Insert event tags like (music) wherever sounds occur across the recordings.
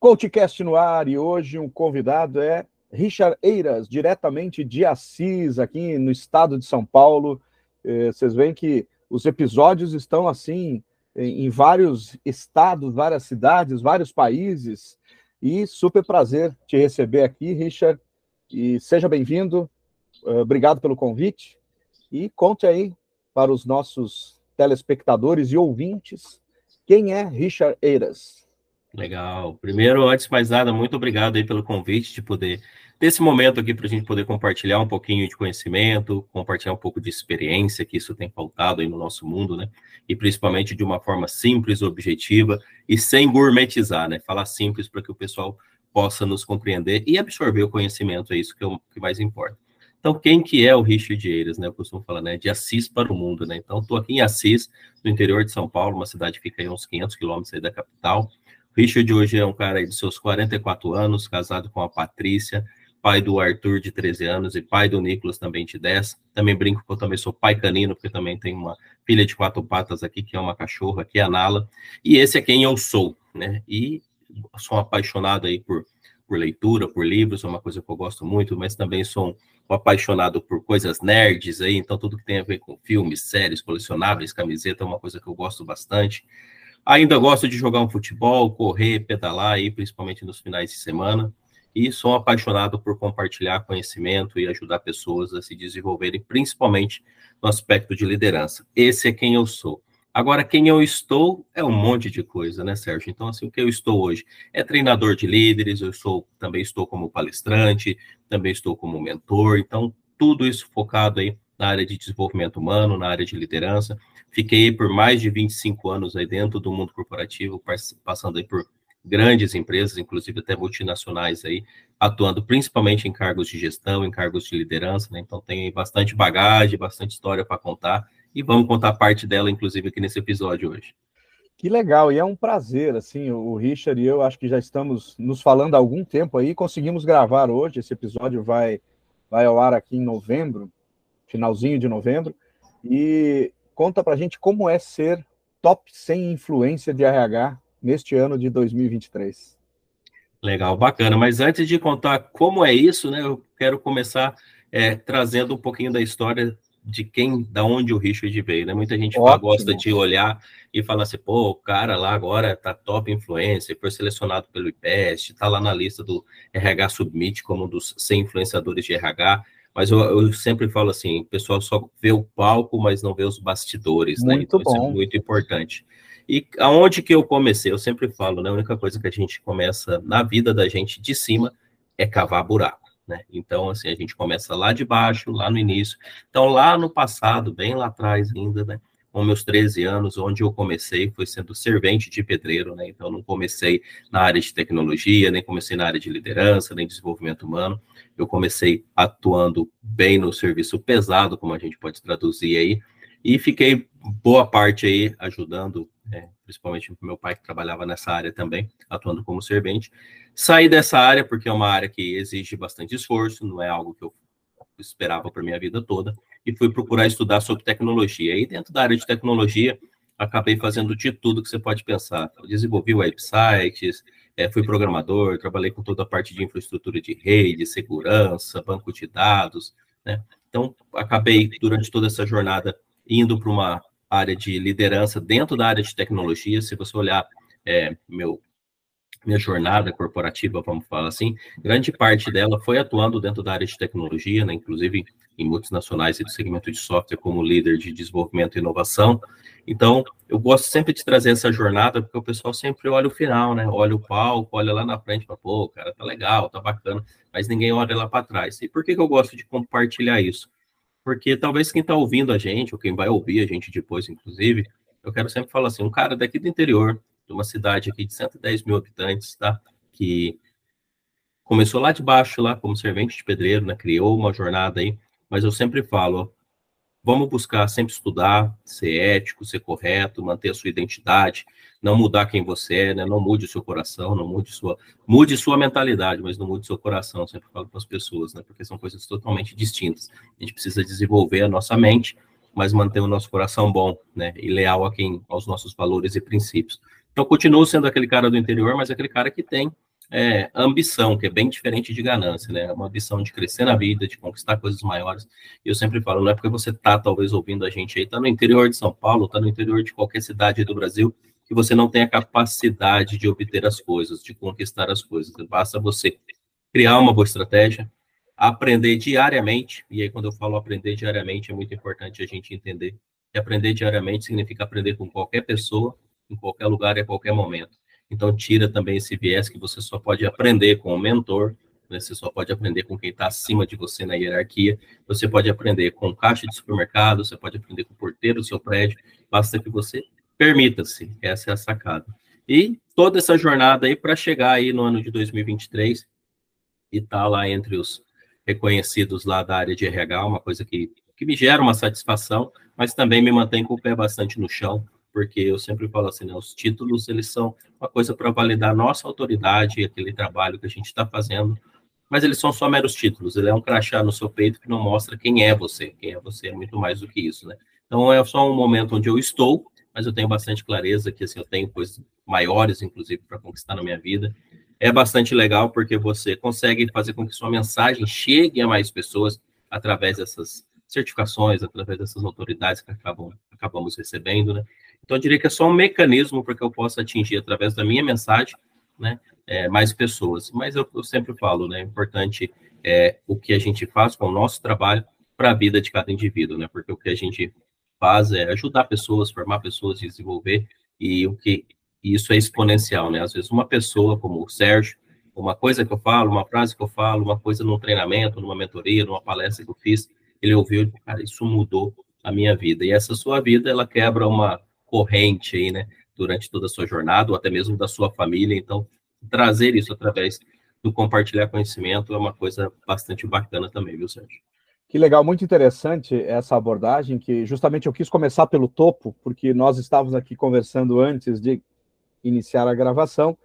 CoachCast no ar e hoje um convidado é Richard Eiras, diretamente de Assis, aqui no estado de São Paulo. Eh, vocês veem que os episódios estão assim em vários estados, várias cidades, vários países. E super prazer te receber aqui, Richard. E seja bem-vindo. Eh, obrigado pelo convite. E conte aí para os nossos telespectadores e ouvintes quem é Richard Eiras. Legal. Primeiro, antes de mais nada, muito obrigado aí pelo convite de poder desse momento aqui para a gente poder compartilhar um pouquinho de conhecimento, compartilhar um pouco de experiência, que isso tem faltado aí no nosso mundo, né? E principalmente de uma forma simples, objetiva e sem gourmetizar, né? Falar simples para que o pessoal possa nos compreender e absorver o conhecimento, é isso que é o que mais importa. Então, quem que é o Richard Eiras, né? Eu costumo falar, né? De Assis para o mundo, né? Então, estou aqui em Assis, no interior de São Paulo, uma cidade que fica aí uns 500 quilômetros da capital. Richard hoje é um cara de seus 44 anos, casado com a Patrícia, pai do Arthur de 13 anos e pai do Nicolas também de 10. Também brinco que eu também sou pai canino, porque também tenho uma filha de quatro patas aqui, que é uma cachorra, que é a Nala. E esse é quem eu sou, né? E sou apaixonado aí por, por leitura, por livros, é uma coisa que eu gosto muito, mas também sou um apaixonado por coisas nerds aí, então tudo que tem a ver com filmes, séries, colecionáveis, camiseta é uma coisa que eu gosto bastante. Ainda gosto de jogar um futebol, correr, pedalar aí, principalmente nos finais de semana. E sou apaixonado por compartilhar conhecimento e ajudar pessoas a se desenvolverem, principalmente no aspecto de liderança. Esse é quem eu sou. Agora, quem eu estou é um monte de coisa, né, Sérgio? Então, assim, o que eu estou hoje é treinador de líderes, eu sou, também estou como palestrante, também estou como mentor, então, tudo isso focado aí na área de desenvolvimento humano, na área de liderança. Fiquei por mais de 25 anos aí dentro do mundo corporativo, passando aí por grandes empresas, inclusive até multinacionais aí, atuando principalmente em cargos de gestão, em cargos de liderança, né? Então, tem bastante bagagem, bastante história para contar e vamos contar parte dela, inclusive, aqui nesse episódio hoje. Que legal, e é um prazer, assim, o Richard e eu acho que já estamos nos falando há algum tempo aí, conseguimos gravar hoje, esse episódio vai, vai ao ar aqui em novembro, finalzinho de novembro, e conta pra gente como é ser top 100 influência de RH neste ano de 2023. Legal, bacana, mas antes de contar como é isso, né, eu quero começar é, trazendo um pouquinho da história de quem, da onde o Richard veio, né? Muita gente fala, gosta de olhar e falar assim, pô, o cara lá agora tá top influencer, foi selecionado pelo IPEST, tá lá na lista do RH Submit como um dos 100 influenciadores de RH, mas eu, eu, sempre falo assim, o pessoal só vê o palco, mas não vê os bastidores, né? muito né? Então bom. isso é muito importante. E aonde que eu comecei? Eu sempre falo, né? A única coisa que a gente começa na vida da gente de cima é cavar buraco. Né? Então, assim, a gente começa lá de baixo, lá no início. Então, lá no passado, bem lá atrás ainda, né? Com meus 13 anos, onde eu comecei foi sendo servente de pedreiro, né? Então, não comecei na área de tecnologia, nem comecei na área de liderança, nem desenvolvimento humano. Eu comecei atuando bem no serviço pesado, como a gente pode traduzir aí, e fiquei boa parte aí ajudando, é, principalmente meu pai que trabalhava nessa área também, atuando como servente. Saí dessa área porque é uma área que exige bastante esforço, não é algo que eu esperava para minha vida toda, e fui procurar estudar sobre tecnologia. E dentro da área de tecnologia, acabei fazendo de tudo que você pode pensar. Eu desenvolvi websites, é, fui programador, trabalhei com toda a parte de infraestrutura de rede, segurança, banco de dados, né? Então, acabei, durante toda essa jornada, indo para uma área de liderança dentro da área de tecnologia. Se você olhar é, meu minha jornada corporativa, vamos falar assim, grande parte dela foi atuando dentro da área de tecnologia, né, inclusive em multinacionais e do segmento de software como líder de desenvolvimento e inovação. Então, eu gosto sempre de trazer essa jornada, porque o pessoal sempre olha o final, né? Olha o palco, olha lá na frente, fala, pô, cara, tá legal, tá bacana, mas ninguém olha lá para trás. E por que, que eu gosto de compartilhar isso? Porque talvez quem está ouvindo a gente, ou quem vai ouvir a gente depois, inclusive, eu quero sempre falar assim, um cara daqui do interior, de uma cidade aqui de 110 mil habitantes, tá? Que começou lá de baixo, lá como servente de pedreiro, né? Criou uma jornada aí, mas eu sempre falo, vamos buscar sempre estudar, ser ético, ser correto, manter a sua identidade, não mudar quem você é, né? Não mude o seu coração, não mude sua, mude sua mentalidade, mas não mude seu coração. Eu sempre falo para as pessoas, né? Porque são coisas totalmente distintas. A gente precisa desenvolver a nossa mente, mas manter o nosso coração bom, né? E leal a quem, aos nossos valores e princípios. Então, continuo sendo aquele cara do interior, mas aquele cara que tem é, ambição, que é bem diferente de ganância, né? Uma ambição de crescer na vida, de conquistar coisas maiores. E eu sempre falo, não é porque você tá talvez ouvindo a gente aí, tá no interior de São Paulo, tá no interior de qualquer cidade do Brasil, que você não tem a capacidade de obter as coisas, de conquistar as coisas. Basta você criar uma boa estratégia, aprender diariamente, e aí quando eu falo aprender diariamente, é muito importante a gente entender que aprender diariamente significa aprender com qualquer pessoa, em qualquer lugar e a qualquer momento. Então, tira também esse viés que você só pode aprender com o mentor, né? você só pode aprender com quem está acima de você na hierarquia, você pode aprender com caixa de supermercado, você pode aprender com o porteiro do seu prédio, basta que você permita-se, essa é a sacada. E toda essa jornada aí para chegar aí no ano de 2023 e estar tá lá entre os reconhecidos lá da área de RH, uma coisa que, que me gera uma satisfação, mas também me mantém com o pé bastante no chão, porque eu sempre falo assim, né, os títulos, eles são uma coisa para validar nossa autoridade, aquele trabalho que a gente está fazendo, mas eles são só meros títulos, ele é um crachá no seu peito que não mostra quem é você, quem é você é muito mais do que isso, né? Então é só um momento onde eu estou, mas eu tenho bastante clareza que assim, eu tenho coisas maiores, inclusive, para conquistar na minha vida. É bastante legal porque você consegue fazer com que sua mensagem chegue a mais pessoas através dessas certificações, através dessas autoridades que acabam, acabamos recebendo, né? Então, eu diria que é só um mecanismo para que eu possa atingir, através da minha mensagem, né, é, mais pessoas. Mas eu, eu, sempre falo, né, é importante é, o que a gente faz com o nosso trabalho para a vida de cada indivíduo, né, porque o que a gente faz é ajudar pessoas, formar pessoas, desenvolver, e o que isso é exponencial, né, às vezes uma pessoa como o Sérgio, uma coisa que eu falo, uma frase que eu falo, uma coisa num treinamento, numa mentoria, numa palestra que eu fiz, ele ouviu, cara, isso mudou a minha vida, e essa sua vida, ela quebra uma corrente aí, né, durante toda a sua jornada, ou até mesmo da sua família. Então, trazer isso através do compartilhar conhecimento é uma coisa bastante bacana também, viu, Sérgio? Que legal, muito interessante essa abordagem, que justamente eu quis começar pelo topo, porque nós estávamos aqui conversando antes de iniciar a gravação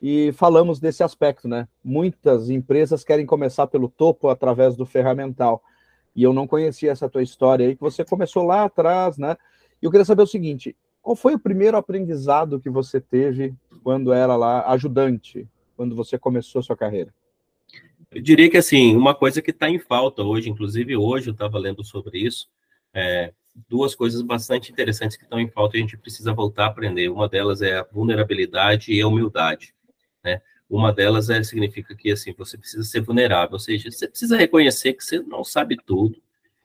e falamos desse aspecto, né? Muitas empresas querem começar pelo topo através do ferramental. E eu não conhecia essa tua história aí, que você começou lá atrás, né? E eu queria saber o seguinte: qual foi o primeiro aprendizado que você teve quando era lá ajudante, quando você começou a sua carreira? Eu diria que, assim, uma coisa que está em falta hoje, inclusive hoje eu estava lendo sobre isso, é, duas coisas bastante interessantes que estão em falta e a gente precisa voltar a aprender. Uma delas é a vulnerabilidade e a humildade, né? Uma delas é, significa que, assim, você precisa ser vulnerável, ou seja, você precisa reconhecer que você não sabe tudo,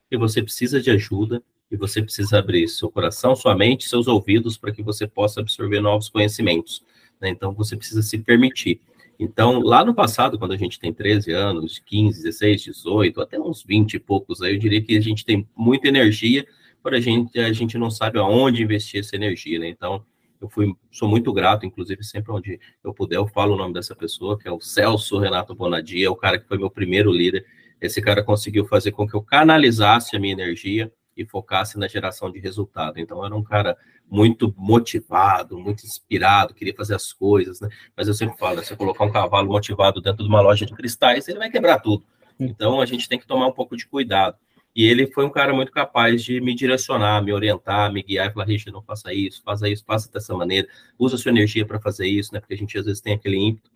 que você precisa de ajuda, e você precisa abrir seu coração, sua mente, seus ouvidos para que você possa absorver novos conhecimentos. Né? Então, você precisa se permitir. Então, lá no passado, quando a gente tem 13 anos, 15, 16, 18, até uns 20 e poucos, aí eu diria que a gente tem muita energia, para a gente, a gente não sabe aonde investir essa energia, né? Então, eu fui, sou muito grato, inclusive, sempre onde eu puder, eu falo o nome dessa pessoa, que é o Celso Renato Bonadia, é o cara que foi meu primeiro líder. Esse cara conseguiu fazer com que eu canalizasse a minha energia e focasse na geração de resultado. Então, era um cara muito motivado, muito inspirado, queria fazer as coisas, né? Mas eu sempre falo, se eu colocar um cavalo motivado dentro de uma loja de cristais, ele vai quebrar tudo. Então, a gente tem que tomar um pouco de cuidado. E ele foi um cara muito capaz de me direcionar, me orientar, me guiar e falar, Richard, não faça isso, faça isso, faça dessa maneira, usa sua energia para fazer isso, né? Porque a gente às vezes tem aquele ímpeto.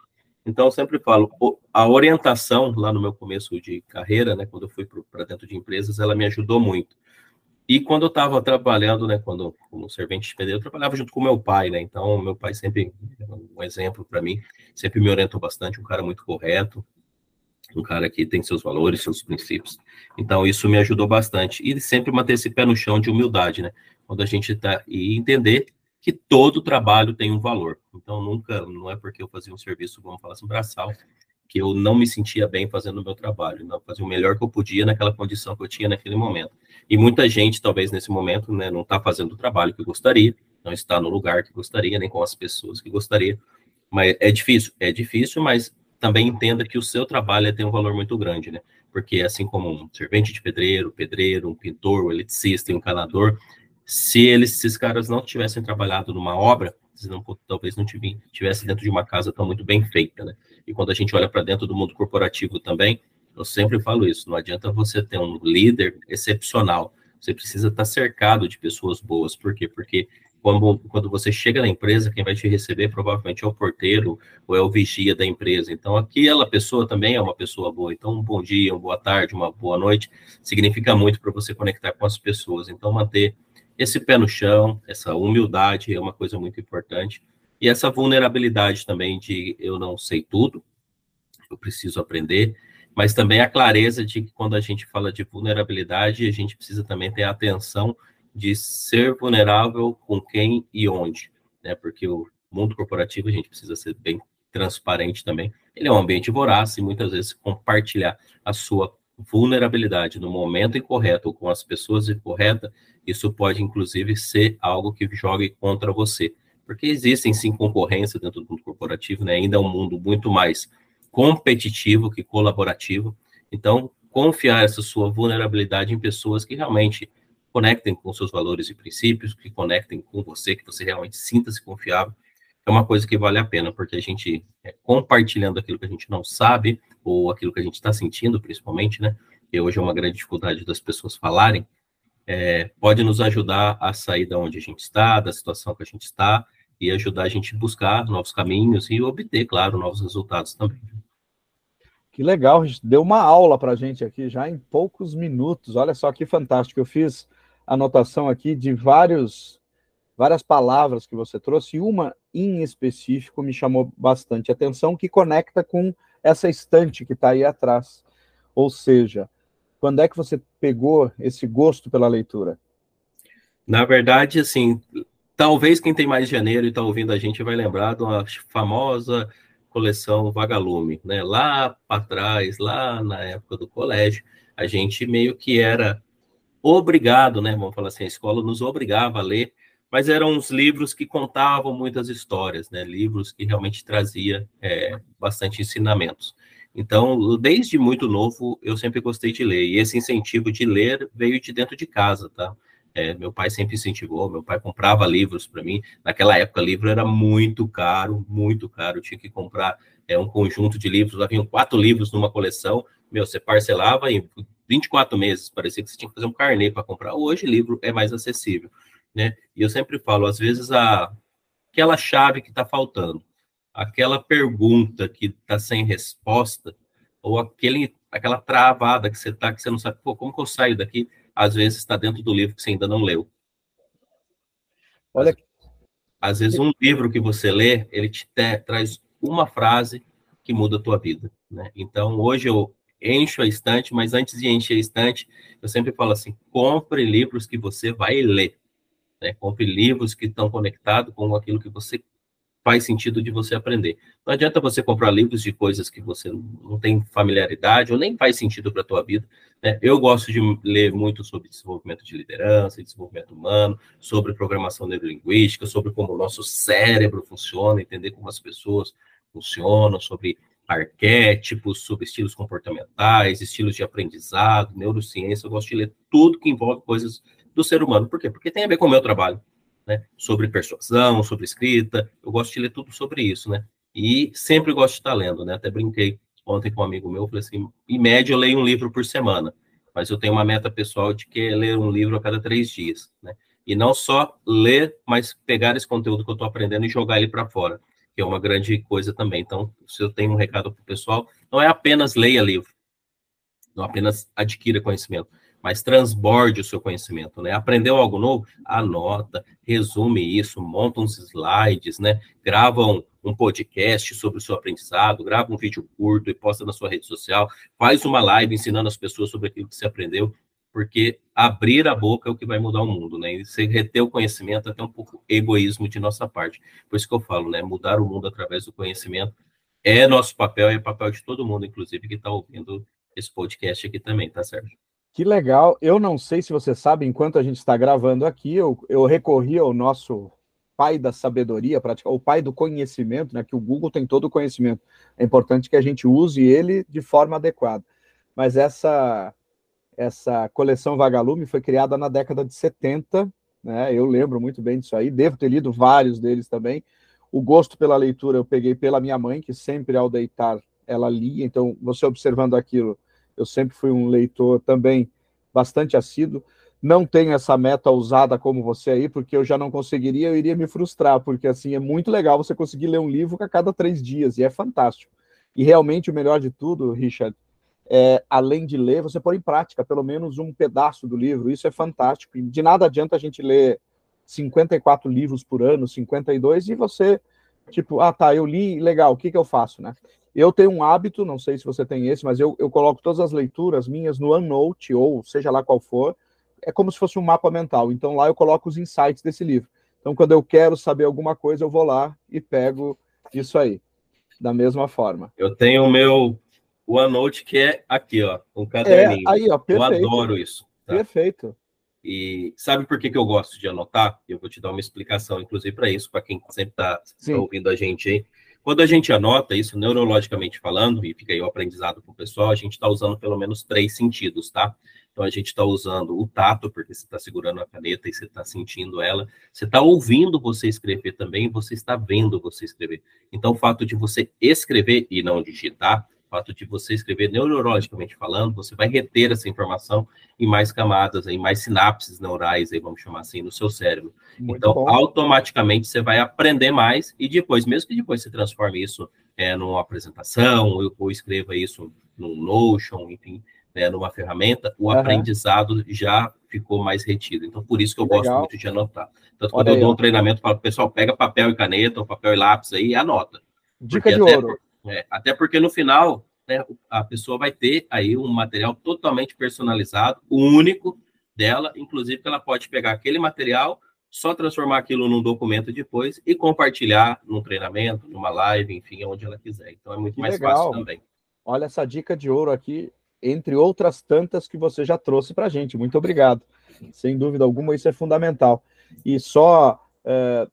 Então, eu sempre falo, a orientação lá no meu começo de carreira, né, quando eu fui para dentro de empresas, ela me ajudou muito. E quando eu estava trabalhando, né, quando como servente de pedreiro, eu trabalhava junto com meu pai, né? Então, meu pai sempre um exemplo para mim, sempre me orientou bastante, um cara muito correto, um cara que tem seus valores, seus princípios. Então, isso me ajudou bastante. E sempre manter esse pé no chão de humildade, né? Quando a gente tá e entender que todo trabalho tem um valor. Então, nunca, não é porque eu fazia um serviço, vamos falar assim, braçal, que eu não me sentia bem fazendo o meu trabalho, não fazia o melhor que eu podia naquela condição que eu tinha naquele momento. E muita gente, talvez nesse momento, né, não está fazendo o trabalho que gostaria, não está no lugar que gostaria, nem com as pessoas que gostaria. Mas é difícil, é difícil, mas também entenda que o seu trabalho tem um valor muito grande, né? Porque assim como um servente de pedreiro, pedreiro, um pintor, um eletricista um canador, se eles, esses caras não tivessem trabalhado numa obra, não, talvez não tivesse dentro de uma casa tão muito bem feita, né? E quando a gente olha para dentro do mundo corporativo também, eu sempre falo isso, não adianta você ter um líder excepcional, você precisa estar cercado de pessoas boas, por quê? Porque quando, quando você chega na empresa, quem vai te receber provavelmente é o porteiro ou é o vigia da empresa. Então, aquela pessoa também é uma pessoa boa. Então, um bom dia, uma boa tarde, uma boa noite significa muito para você conectar com as pessoas. Então, manter esse pé no chão, essa humildade é uma coisa muito importante. E essa vulnerabilidade também de eu não sei tudo, eu preciso aprender, mas também a clareza de que quando a gente fala de vulnerabilidade, a gente precisa também ter atenção de ser vulnerável com quem e onde, né? Porque o mundo corporativo a gente precisa ser bem transparente também. Ele é um ambiente voraz e muitas vezes compartilhar a sua vulnerabilidade no momento incorreto ou com as pessoas incorretas, isso pode inclusive ser algo que jogue contra você. Porque existem sim concorrência dentro do mundo corporativo, né? Ainda é um mundo muito mais competitivo que colaborativo. Então, confiar essa sua vulnerabilidade em pessoas que realmente conectem com seus valores e princípios, que conectem com você, que você realmente sinta-se confiável, é uma coisa que vale a pena, porque a gente, é, compartilhando aquilo que a gente não sabe, ou aquilo que a gente está sentindo, principalmente, né? Que hoje é uma grande dificuldade das pessoas falarem, é, pode nos ajudar a sair da onde a gente está, da situação que a gente está, e ajudar a gente a buscar novos caminhos e obter, claro, novos resultados também. Que legal, a gente deu uma aula para a gente aqui já em poucos minutos. Olha só que fantástico. Eu fiz anotação aqui de vários, várias palavras que você trouxe, e uma em específico me chamou bastante atenção, que conecta com essa estante que está aí atrás. Ou seja, quando é que você pegou esse gosto pela leitura? Na verdade, assim, talvez quem tem mais de janeiro e está ouvindo a gente vai lembrar de uma famosa coleção Vagalume, né? Lá para trás, lá na época do colégio, a gente meio que era obrigado, né? Vamos falar assim, a escola nos obrigava a ler, mas eram uns livros que contavam muitas histórias, né? Livros que realmente trazia é, bastante ensinamentos. Então, desde muito novo, eu sempre gostei de ler. E esse incentivo de ler veio de dentro de casa, tá? É, meu pai sempre incentivou, meu pai comprava livros para mim. Naquela época, livro era muito caro, muito caro. Eu tinha que comprar é, um conjunto de livros, lá vinham quatro livros numa coleção. Meu, você parcelava em 24 meses, parecia que você tinha que fazer um carnê para comprar. Hoje, livro é mais acessível, né? E eu sempre falo, às vezes, a, aquela chave que está faltando, aquela pergunta que está sem resposta, ou aquele, aquela travada que você está, que você não sabe, pô, como que eu saio daqui? Às vezes está dentro do livro que você ainda não leu. Olha, às vezes um livro que você lê, ele te traz uma frase que muda a tua vida, né? Então, hoje eu encho a estante, mas antes de encher a estante, eu sempre falo assim, compre livros que você vai ler, né? Compre livros que estão conectados com aquilo que você faz sentido de você aprender. Não adianta você comprar livros de coisas que você não tem familiaridade ou nem faz sentido para a tua vida. Né? Eu gosto de ler muito sobre desenvolvimento de liderança, desenvolvimento humano, sobre programação neurolinguística, sobre como o nosso cérebro funciona, entender como as pessoas funcionam, sobre arquétipos, sobre estilos comportamentais, estilos de aprendizado, neurociência. Eu gosto de ler tudo que envolve coisas do ser humano. Por quê? Porque tem a ver com o meu trabalho né? Sobre persuasão, sobre escrita. Eu gosto de ler tudo sobre isso, né? E sempre gosto de estar lendo, né? Até brinquei ontem com um amigo meu, falei assim, em média eu leio um livro por semana, mas eu tenho uma meta pessoal de que é ler um livro a cada três dias, né? E não só ler, mas pegar esse conteúdo que eu estou aprendendo e jogar ele para fora, que é uma grande coisa também. Então, se eu tenho um recado para o pessoal, não é apenas leia livro, não apenas adquira conhecimento, mas transborde o seu conhecimento, né? Aprendeu algo novo? Anota, resume isso, monta uns slides, né? Grava um, um podcast sobre o seu aprendizado, grava um vídeo curto e posta na sua rede social, faz uma live ensinando as pessoas sobre aquilo que você aprendeu, porque abrir a boca é o que vai mudar o mundo, né? E você reter o conhecimento é até um pouco egoísmo de nossa parte. Por isso que eu falo, né? Mudar o mundo através do conhecimento é nosso papel, é papel de todo mundo, inclusive, que está ouvindo esse podcast aqui também, tá certo? Que legal. Eu não sei se você sabe, enquanto a gente está gravando aqui, eu, eu recorri ao nosso pai da sabedoria, o pai do conhecimento, né? Que o Google tem todo o conhecimento. É importante que a gente use ele de forma adequada. Mas essa essa coleção Vagalume foi criada na década de 70, né? Eu lembro muito bem disso aí, devo ter lido vários deles também. O gosto pela leitura eu peguei pela minha mãe, que sempre ao deitar ela lia, então você observando aquilo, eu sempre fui um leitor também bastante assíduo. não tenho essa meta usada como você aí, porque eu já não conseguiria, eu iria me frustrar, porque assim é muito legal você conseguir ler um livro a cada três dias, e é fantástico. E realmente o melhor de tudo, Richard, é, além de ler, você pôr em prática pelo menos um pedaço do livro, isso é fantástico. E de nada adianta a gente ler 54 livros por ano, 52, e você, tipo, ah tá, eu li, legal, o que, que eu faço, né? Eu tenho um hábito, não sei se você tem esse, mas eu, eu coloco todas as leituras minhas no OneNote, ou seja lá qual for, é como se fosse um mapa mental. Então lá eu coloco os insights desse livro. Então quando eu quero saber alguma coisa, eu vou lá e pego isso aí, da mesma forma. Eu tenho o meu OneNote que é aqui, ó, um caderninho. É, aí, ó, perfeito. Eu adoro isso. Tá? Perfeito. E sabe por que, que eu gosto de anotar? Eu vou te dar uma explicação, inclusive, para isso, para quem sempre está tá ouvindo a gente aí. Quando a gente anota isso neurologicamente falando, e fica aí o aprendizado para o pessoal, a gente está usando pelo menos três sentidos, tá? Então a gente está usando o tato, porque você está segurando a caneta e você está sentindo ela. Você está ouvindo você escrever também, você está vendo você escrever. Então o fato de você escrever e não digitar, o fato de você escrever neurologicamente falando, você vai reter essa informação em mais camadas, em mais sinapses neurais, aí vamos chamar assim, no seu cérebro. Muito então, bom. automaticamente você vai aprender mais e depois, mesmo que depois você transforme isso é, numa apresentação ou, ou escreva isso no Notion, enfim, né, numa ferramenta, o uhum. aprendizado já ficou mais retido. Então, por isso que eu gosto Legal. muito de anotar. Tanto quando eu dou um treinamento, falo, pessoal, pega papel e caneta, ou papel e lápis aí e anota. Dica de ouro. É, até porque no final, né, a pessoa vai ter aí um material totalmente personalizado, único dela, inclusive que ela pode pegar aquele material, só transformar aquilo num documento depois e compartilhar num treinamento, numa live, enfim, onde ela quiser. Então é muito que mais legal. fácil também. Olha essa dica de ouro aqui, entre outras tantas que você já trouxe para a gente. Muito obrigado. Sem dúvida alguma, isso é fundamental. E só é,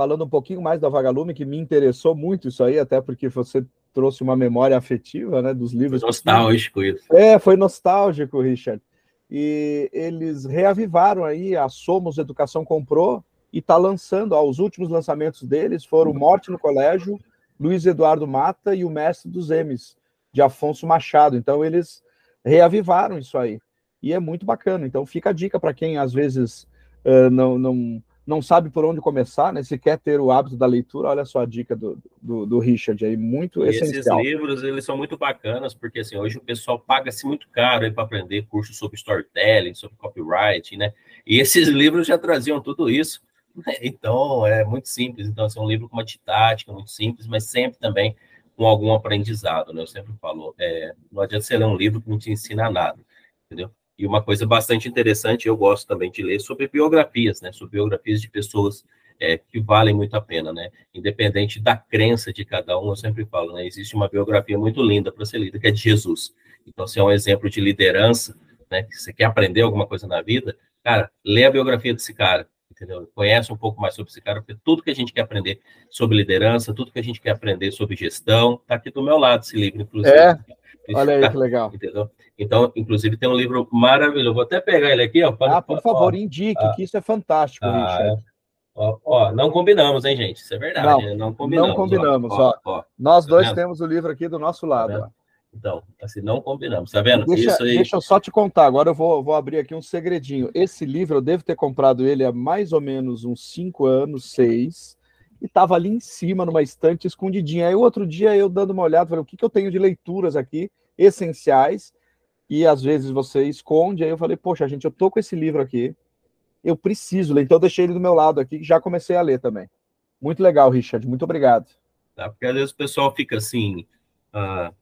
falando um pouquinho mais da Vagalume, que me interessou muito isso aí, até porque você trouxe uma memória afetiva né, dos livros. Nostálgico isso. É, foi nostálgico, Richard. E eles reavivaram aí a Somos Educação Comprou e está lançando, ó, os últimos lançamentos deles foram Morte no Colégio, Luiz Eduardo Mata e o Mestre dos M's de Afonso Machado. Então, eles reavivaram isso aí. E é muito bacana. Então, fica a dica para quem às vezes uh, não, não, não sabe por onde começar, né? Se quer ter o hábito da leitura, olha só a dica do, do, do Richard aí, muito e essencial. Esses livros, eles são muito bacanas, porque assim, hoje o pessoal paga-se muito caro para aprender cursos sobre storytelling, sobre copyright, né? E esses (laughs) livros já traziam tudo isso. Né? Então, é muito simples. Então, assim, é um livro com uma didática muito simples, mas sempre também com algum aprendizado, né? Eu sempre falo, é, não adianta você ler um livro que não te ensina nada, entendeu? E uma coisa bastante interessante, eu gosto também de ler sobre biografias, né? Sobre biografias de pessoas é, que valem muito a pena, né? Independente da crença de cada um, eu sempre falo, né? Existe uma biografia muito linda para ser lida, que é de Jesus. Então, se é um exemplo de liderança, né? Que você quer aprender alguma coisa na vida, cara, lê a biografia desse cara, entendeu? Conhece um pouco mais sobre esse cara, porque tudo que a gente quer aprender sobre liderança, tudo que a gente quer aprender sobre gestão, está aqui do meu lado esse livro, inclusive. É, olha aí que legal. Entendeu? Então, inclusive, tem um livro maravilhoso. Vou até pegar ele aqui, ó. Ah, por favor, ó, indique, ah, que isso é fantástico, ah, Richard. Ó, ó, não combinamos, hein, gente? Isso é verdade. Não, né? não combinamos. Não combinamos, ó. ó Nós tá dois temos o livro aqui do nosso lado. Tá então, assim, não combinamos, tá vendo? Deixa, Isso aí... deixa eu só te contar, agora eu vou, vou abrir aqui um segredinho. Esse livro, eu devo ter comprado ele há mais ou menos uns cinco anos, seis, e estava ali em cima, numa estante, escondidinha. Aí, outro dia, eu dando uma olhada, falei, o que, que eu tenho de leituras aqui, essenciais, e às vezes você esconde, aí eu falei, poxa, gente, eu tô com esse livro aqui, eu preciso ler, então eu deixei ele do meu lado aqui, já comecei a ler também. Muito legal, Richard, muito obrigado. Tá, porque às vezes o pessoal fica assim... Uh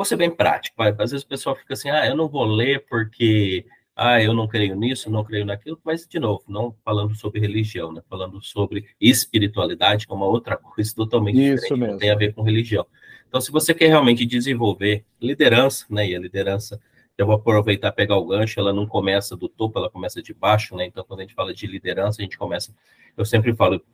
vou ser bem prático, vai. às vezes o pessoal fica assim, ah, eu não vou ler porque, ah, eu não creio nisso, não creio naquilo, mas, de novo, não falando sobre religião, né, falando sobre espiritualidade, que é uma outra coisa totalmente Isso diferente, mesmo. não tem a ver com religião. Então, se você quer realmente desenvolver liderança, né, e a liderança, eu vou aproveitar e pegar o gancho, ela não começa do topo, ela começa de baixo, né, então, quando a gente fala de liderança, a gente começa, eu sempre falo,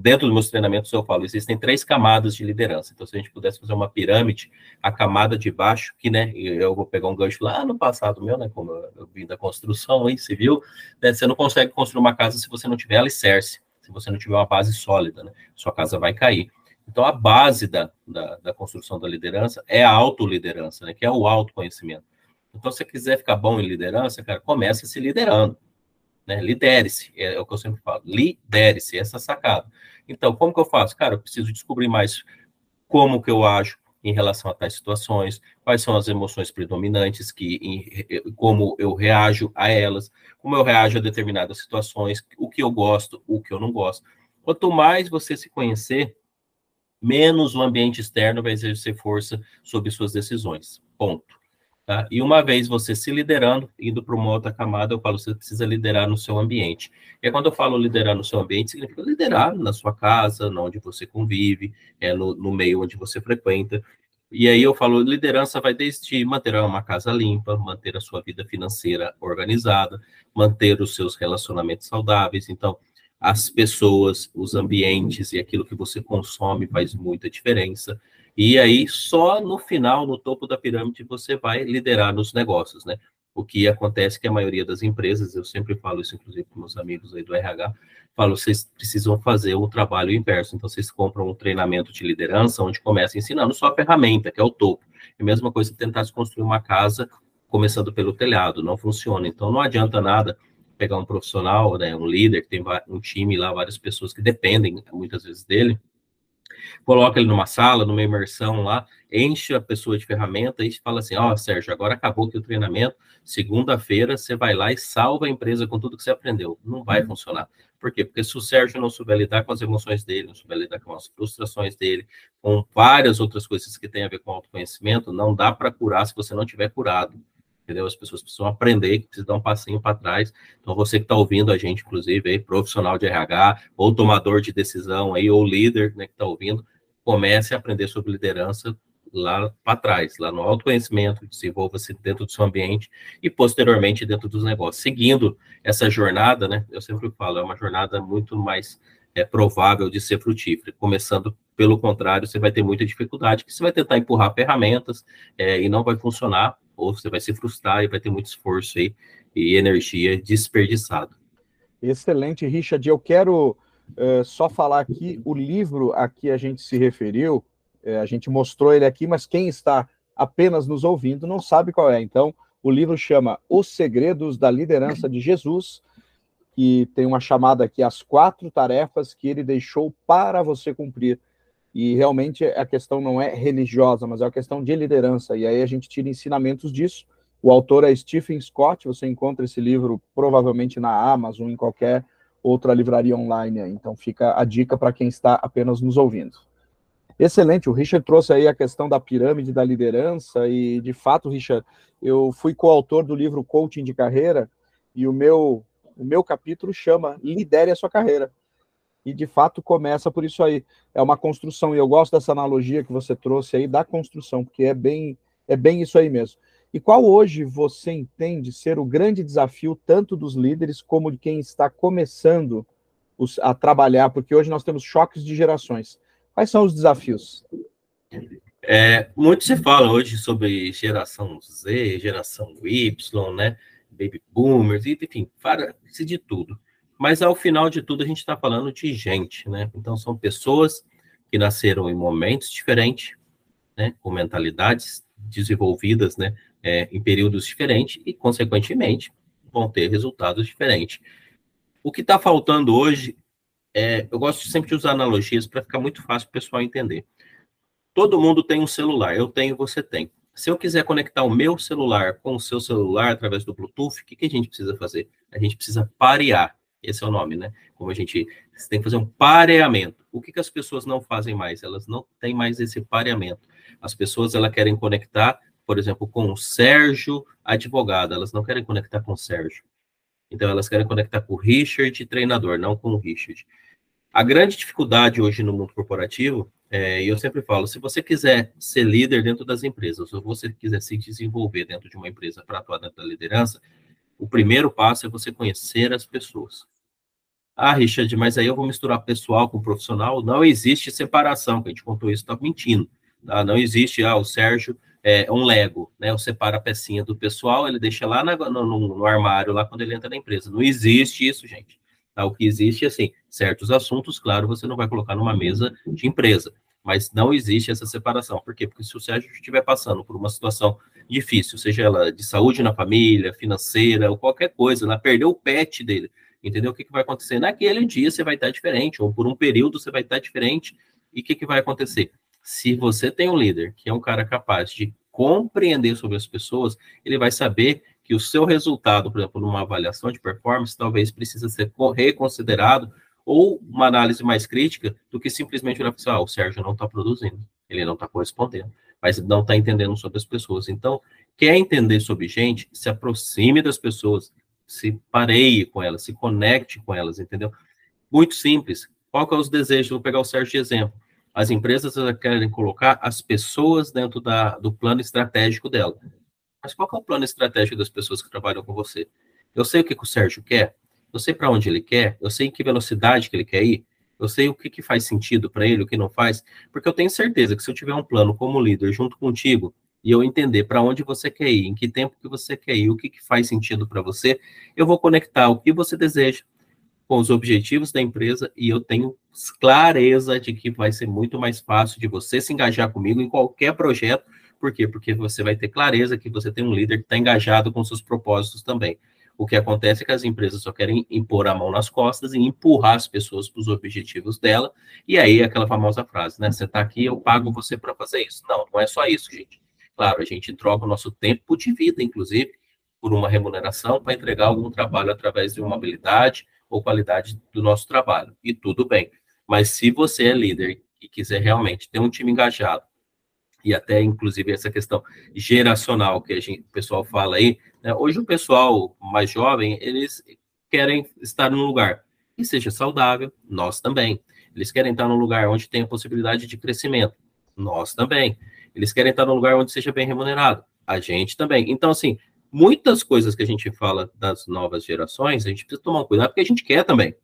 dentro dos meus treinamentos eu falo, existem três camadas de liderança. Então, se a gente pudesse fazer uma pirâmide, a camada de baixo, que, né, eu vou pegar um gancho lá no passado meu, né, como eu vim da construção aí, civil, né, você não consegue construir uma casa se você não tiver alicerce, se você não tiver uma base sólida, né, sua casa vai cair. Então, a base da, da, da construção da liderança é a autoliderança, né, que é o autoconhecimento. Então, se você quiser ficar bom em liderança, cara, comece se liderando. Né? Lidere-se, é, é, o que eu sempre falo. Lidere-se, essa sacada. Então, como que eu faço? Cara, eu preciso descobrir mais como que eu ajo em relação a tais situações, quais são as emoções predominantes, que, em, como eu reajo a elas, como eu reajo a determinadas situações, o que eu gosto, o que eu não gosto. Quanto mais você se conhecer, menos o ambiente externo vai exercer força sobre suas decisões. Ponto. Tá? E uma vez você se liderando, indo para uma outra camada, eu falo, você precisa liderar no seu ambiente. E quando eu falo liderar no seu ambiente, significa liderar na sua casa, onde você convive, é no, no meio onde você frequenta. E aí eu falo, liderança vai desde manter uma casa limpa, manter a sua vida financeira organizada, manter os seus relacionamentos saudáveis. Então, as pessoas, os ambientes e aquilo que você consome faz muita diferença. E aí, só no final, no topo da pirâmide, você vai liderar nos negócios, né? O que acontece que a maioria das empresas, eu sempre falo isso, inclusive com meus amigos aí do RH, falo, vocês precisam fazer o trabalho inverso. Então, vocês compram um treinamento de liderança, onde começa ensinando só a ferramenta, que é o topo. É a mesma coisa tentar se construir uma casa começando pelo telhado, não funciona. Então, não adianta nada pegar um profissional, né, um líder, que tem um time lá, várias pessoas que dependem muitas vezes dele, coloca ele numa sala, numa imersão lá, enche a pessoa de ferramenta e fala assim: Ó, oh, Sérgio, agora acabou aqui o treinamento, segunda-feira você vai lá e salva a empresa com tudo que você aprendeu. Não vai uhum. funcionar. Por quê? Porque se o Sérgio não souber lidar com as emoções dele, não souber lidar com as frustrações dele, com várias outras coisas que têm a ver com autoconhecimento, não dá para curar se você não tiver curado entendeu? As pessoas precisam aprender, precisam dar um passinho para trás. Então, você que está ouvindo a gente, inclusive, aí, profissional de RH, ou tomador de decisão aí, ou líder, né, que está ouvindo, comece a aprender sobre liderança lá para trás, lá no autoconhecimento, desenvolva-se dentro do seu ambiente e posteriormente dentro dos negócios. Seguindo essa jornada, né? Eu sempre falo, é uma jornada muito mais é, provável de ser frutífera. Começando pelo contrário, você vai ter muita dificuldade, que você vai tentar empurrar ferramentas é, e não vai funcionar, ou você vai se frustrar e vai ter muito esforço aí e energia desperdiçada. Excelente, Richard. Eu quero uh, só falar aqui o livro a que a gente se referiu. Uh, a gente mostrou ele aqui, mas quem está apenas nos ouvindo não sabe qual é. Então, o livro chama Os Segredos da Liderança de Jesus, que tem uma chamada aqui, As Quatro Tarefas que ele deixou para você cumprir. E realmente a questão não é religiosa, mas é uma questão de liderança. E aí a gente tira ensinamentos disso. O autor é Stephen Scott, você encontra esse livro provavelmente na Amazon, em qualquer outra livraria online. Então fica a dica para quem está apenas nos ouvindo. Excelente, o Richard trouxe aí a questão da pirâmide da liderança e, de fato, Richard, eu fui coautor do livro Coaching de Carreira e o meu, o meu capítulo chama Lidere a sua carreira e de fato começa por isso aí. É uma construção, e eu gosto dessa analogia que você trouxe aí da construção, porque é bem, é bem isso aí mesmo. E qual hoje você entende ser o grande desafio, tanto dos líderes como de quem está começando os, a trabalhar? Porque hoje nós temos choques de gerações. Quais são os desafios? É, muito se fala hoje sobre geração Z, geração Y, né? Baby boomers, enfim, para de tudo. Mas ao final de tudo, a gente está falando de gente, né? Então, são pessoas que nasceram em momentos diferentes, né? Com mentalidades desenvolvidas, né? É, em períodos diferentes e, consequentemente, vão ter resultados diferentes. O que está faltando hoje é, eu gosto sempre de usar analogias para ficar muito fácil para o pessoal entender. Todo mundo tem um celular, eu tenho, você tem. Se eu quiser conectar o meu celular com o seu celular através do Bluetooth, o que, que a gente precisa fazer? A gente precisa parear. Esse é o nome, né? Como a gente você tem que fazer um pareamento. O que, que as pessoas não fazem mais? Elas não têm mais esse pareamento. As pessoas elas querem conectar, por exemplo, com o Sérgio, advogado. Elas não querem conectar com o Sérgio. Então elas querem conectar com o Richard, treinador, não com o Richard. A grande dificuldade hoje no mundo corporativo, é, e eu sempre falo, se você quiser ser líder dentro das empresas, ou você quiser se desenvolver dentro de uma empresa para atuar dentro da liderança, o primeiro passo é você conhecer as pessoas. Ah, Richard, mas aí eu vou misturar pessoal com profissional. Não existe separação, que a gente contou isso, está mentindo. Tá? Não existe, ah, o Sérgio é um Lego, né? Eu separo a pecinha do pessoal, ele deixa lá na, no, no, armário, lá quando ele entra na empresa. Não existe isso, gente. Tá? O que existe é assim, certos assuntos, claro, você não vai colocar numa mesa de empresa. mas não existe essa separação. Por quê? Porque se o Sérgio estiver passando por uma situação difícil, seja ela de saúde na família, financeira, ou qualquer coisa, ela perdeu o pet dele, entendeu? O que, que vai acontecer? Naquele dia você vai estar diferente, ou por um período você vai estar diferente, e o que, que vai acontecer? Se você tem um líder que é um cara capaz de compreender sobre as pessoas, ele vai saber que o seu resultado, por exemplo, numa avaliação de performance, talvez precisa ser reconsiderado ou uma análise mais crítica do que simplesmente olhar assim, ah, o Sérgio não está produzindo, ele não está correspondendo, mas não está entendendo sobre as pessoas. Então, quer entender sobre gente, se aproxime das pessoas, se pareie com elas, se conecte com elas, entendeu? Muito simples. Qual que é os desejos? Vou pegar o Sérgio de exemplo. As empresas querem colocar as pessoas dentro da, do plano estratégico dela. Mas qual é o plano estratégico das pessoas que trabalham com você? Eu sei o que, que o Sérgio quer, eu sei para onde ele quer, eu sei em que velocidade que ele quer ir, eu sei o que, que faz sentido para ele, o que não faz, porque eu tenho certeza que se eu tiver um plano como líder junto contigo e eu entender para onde você quer ir, em que tempo que você quer ir, o que, que faz sentido para você, eu vou conectar o que você deseja com os objetivos da empresa e eu tenho clareza de que vai ser muito mais fácil de você se engajar comigo em qualquer projeto. Por quê? Porque você vai ter clareza que você tem um líder que está engajado com seus propósitos também. O que acontece é que as empresas só querem impor a mão nas costas e empurrar as pessoas para os objetivos dela. E aí, aquela famosa frase, né? Você está aqui, eu pago você para fazer isso. Não, não é só isso, gente. Claro, a gente troca o nosso tempo de vida, inclusive, por uma remuneração para entregar algum trabalho através de uma habilidade, ou qualidade do nosso trabalho. E tudo bem. Mas se você é líder e quiser realmente ter um time engajado, e até inclusive essa questão geracional que a gente, o pessoal fala aí, né? hoje o pessoal mais jovem, eles querem estar num lugar que seja saudável, nós também. Eles querem estar num lugar onde tem a possibilidade de crescimento, nós também. Eles querem estar num lugar onde seja bem remunerado, a gente também. Então, assim, muitas coisas que a gente fala das novas gerações, a gente precisa tomar cuidado, porque a gente quer também.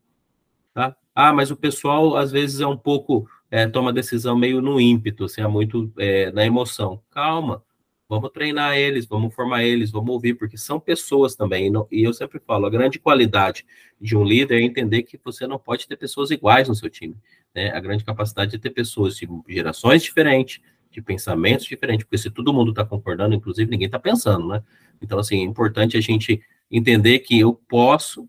Tá? Ah, mas o pessoal, às vezes, é um pouco, é, toma decisão meio no ímpeto, assim, é muito é, na emoção. Calma, vamos treinar eles, vamos formar eles, vamos ouvir, porque são pessoas também. E, não, e eu sempre falo, a grande qualidade de um líder é entender que você não pode ter pessoas iguais no seu time. Né? A grande capacidade de ter pessoas de gerações diferentes, de pensamentos diferentes, porque se todo mundo está concordando, inclusive ninguém está pensando, né? Então, assim, é importante a gente entender que eu posso,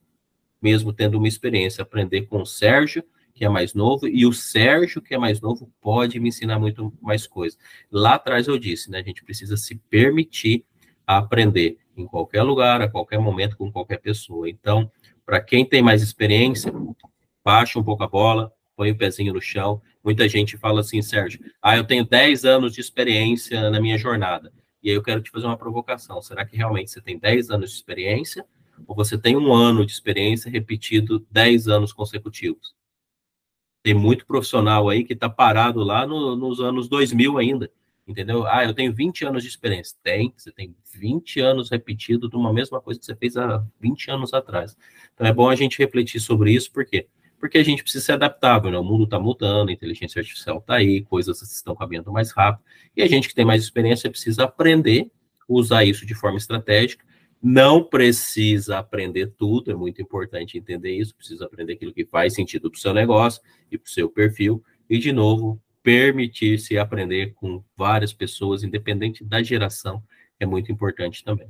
mesmo tendo uma experiência, aprender com o Sérgio, que é mais novo, e o Sérgio, que é mais novo, pode me ensinar muito mais coisas. Lá atrás eu disse, né? A gente precisa se permitir aprender em qualquer lugar, a qualquer momento, com qualquer pessoa. Então, para quem tem mais experiência, baixa um pouco a bola, põe o pezinho no chão. Muita gente fala assim, Sérgio, ah, eu tenho 10 anos de experiência na minha jornada. E aí eu quero te fazer uma provocação. Será que realmente você tem 10 anos de experiência? Ou você tem um ano de experiência repetido 10 anos consecutivos? Tem muito profissional aí que está parado lá no, nos anos 2000 ainda, entendeu? Ah, eu tenho 20 anos de experiência. Tem, você tem 20 anos repetido de uma mesma coisa que você fez há 20 anos atrás. Então é bom a gente refletir sobre isso, por quê? Porque a gente precisa ser adaptável, né? O mundo está mudando, a inteligência artificial está aí, coisas estão caminhando mais rápido, e a gente que tem mais experiência precisa aprender usar isso de forma estratégica. Não precisa aprender tudo, é muito importante entender isso, precisa aprender aquilo que faz sentido para o seu negócio e para o seu perfil, e, de novo, permitir-se aprender com várias pessoas, independente da geração, é muito importante também.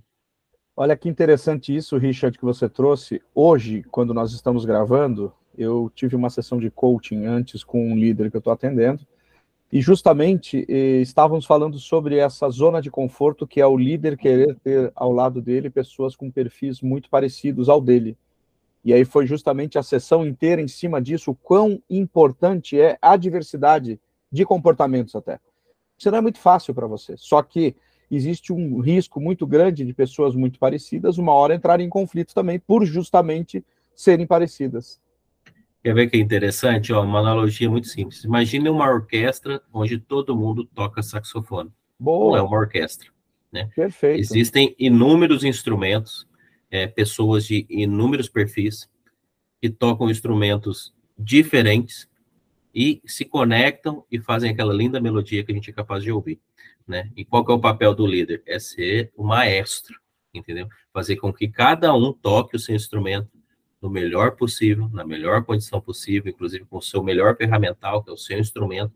Olha que interessante isso, Richard, que você trouxe. Hoje, quando nós estamos gravando, eu tive uma sessão de coaching antes com um líder que eu estou atendendo, e justamente eh, estávamos falando sobre essa zona de conforto que é o líder querer ter ao lado dele pessoas com perfis muito parecidos ao dele. E aí foi justamente a sessão inteira em cima disso, o quão importante é a diversidade de comportamentos até. Isso não é muito fácil para você, só que existe um risco muito grande de pessoas muito parecidas uma hora entrarem em conflito também por justamente serem parecidas. Quer ver que é interessante? Ó, uma analogia muito simples. Imagine uma orquestra onde todo mundo toca saxofone. Boa. Não é uma orquestra. Né? Perfeito. Existem inúmeros instrumentos, é, pessoas de inúmeros perfis que tocam instrumentos diferentes e se conectam e fazem aquela linda melodia que a gente é capaz de ouvir. Né? E qual é o papel do líder? É ser o maestro, entendeu? Fazer com que cada um toque o seu instrumento no melhor possível, na melhor condição possível, inclusive com o seu melhor ferramental, que é o seu instrumento,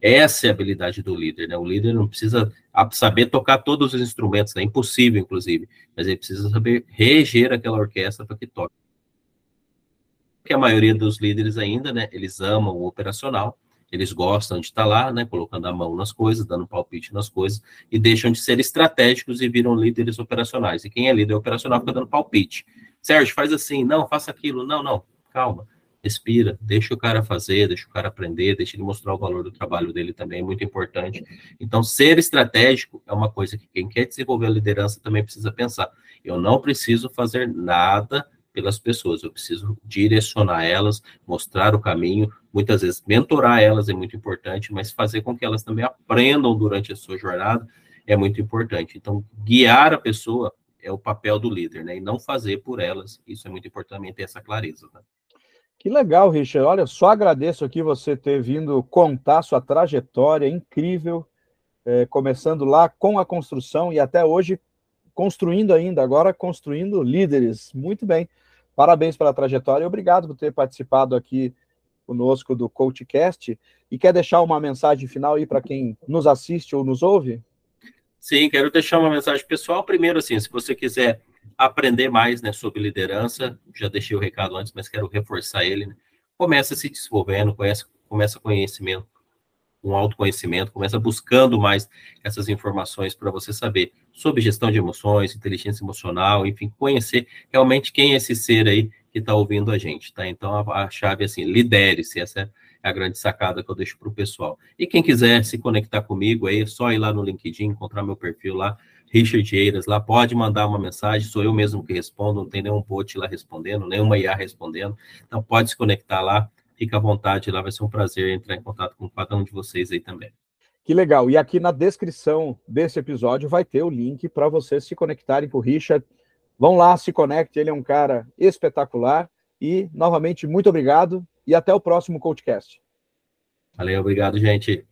Essa é a habilidade do líder, né? O líder não precisa saber tocar todos os instrumentos, é né? impossível, inclusive, mas ele precisa saber reger aquela orquestra para que toque. Porque a maioria dos líderes ainda, né, eles amam o operacional, eles gostam de estar lá, né, colocando a mão nas coisas, dando palpite nas coisas, e deixam de ser estratégicos e viram líderes operacionais. E quem é líder operacional fica dando palpite. Sérgio, faz assim, não, faça aquilo, não, não, calma respira, deixa o cara fazer, deixa o cara aprender, deixa ele mostrar o valor do trabalho dele também, é muito importante. Então, ser estratégico é uma coisa que quem quer desenvolver a liderança também precisa pensar. Eu não preciso fazer nada pelas pessoas, eu preciso direcionar elas, mostrar o caminho, muitas vezes mentorar elas é muito importante, mas fazer com que elas também aprendam durante a sua jornada é muito importante. Então, guiar a pessoa é o papel do líder, né? E não fazer por elas. Isso é muito importante ter essa clareza. Né? Que legal, Richard. Olha, só agradeço aqui você ter vindo contar sua trajetória incrível, é, começando lá com a construção e até hoje construindo ainda, agora construindo líderes. Muito bem. Parabéns pela trajetória e obrigado por ter participado aqui conosco do CoachCast. E quer deixar uma mensagem final aí para quem nos assiste ou nos ouve? Sim, quero deixar uma mensagem pessoal. Primeiro, assim, se você quiser aprender mais né, sobre liderança. Já deixei o recado antes, mas quero reforçar ele. Né? Começa se desenvolvendo, conhece, começa conhecimento, um autoconhecimento, começa buscando mais essas informações para você saber sobre gestão de emoções, inteligência emocional, enfim, conhecer realmente quem é esse ser aí que está ouvindo a gente, tá? Então a, a chave é assim, lidere-se, essa é a grande sacada que eu deixo para o pessoal. E quem quiser se conectar comigo aí, é só ir lá no LinkedIn, encontrar meu perfil lá, Richard Eiras lá, pode mandar uma mensagem, sou eu mesmo que respondo, não tem nenhum bot lá respondendo, nenhuma IA respondendo, então pode se conectar lá, fica à vontade lá, vai ser um prazer entrar em contato com cada um de vocês aí também. Que legal, e aqui na descrição desse episódio vai ter o link para vocês se conectarem com o Richard, vão lá, se conecte, ele é um cara espetacular, e novamente, muito obrigado, e até o próximo podcast. Valeu, obrigado, gente.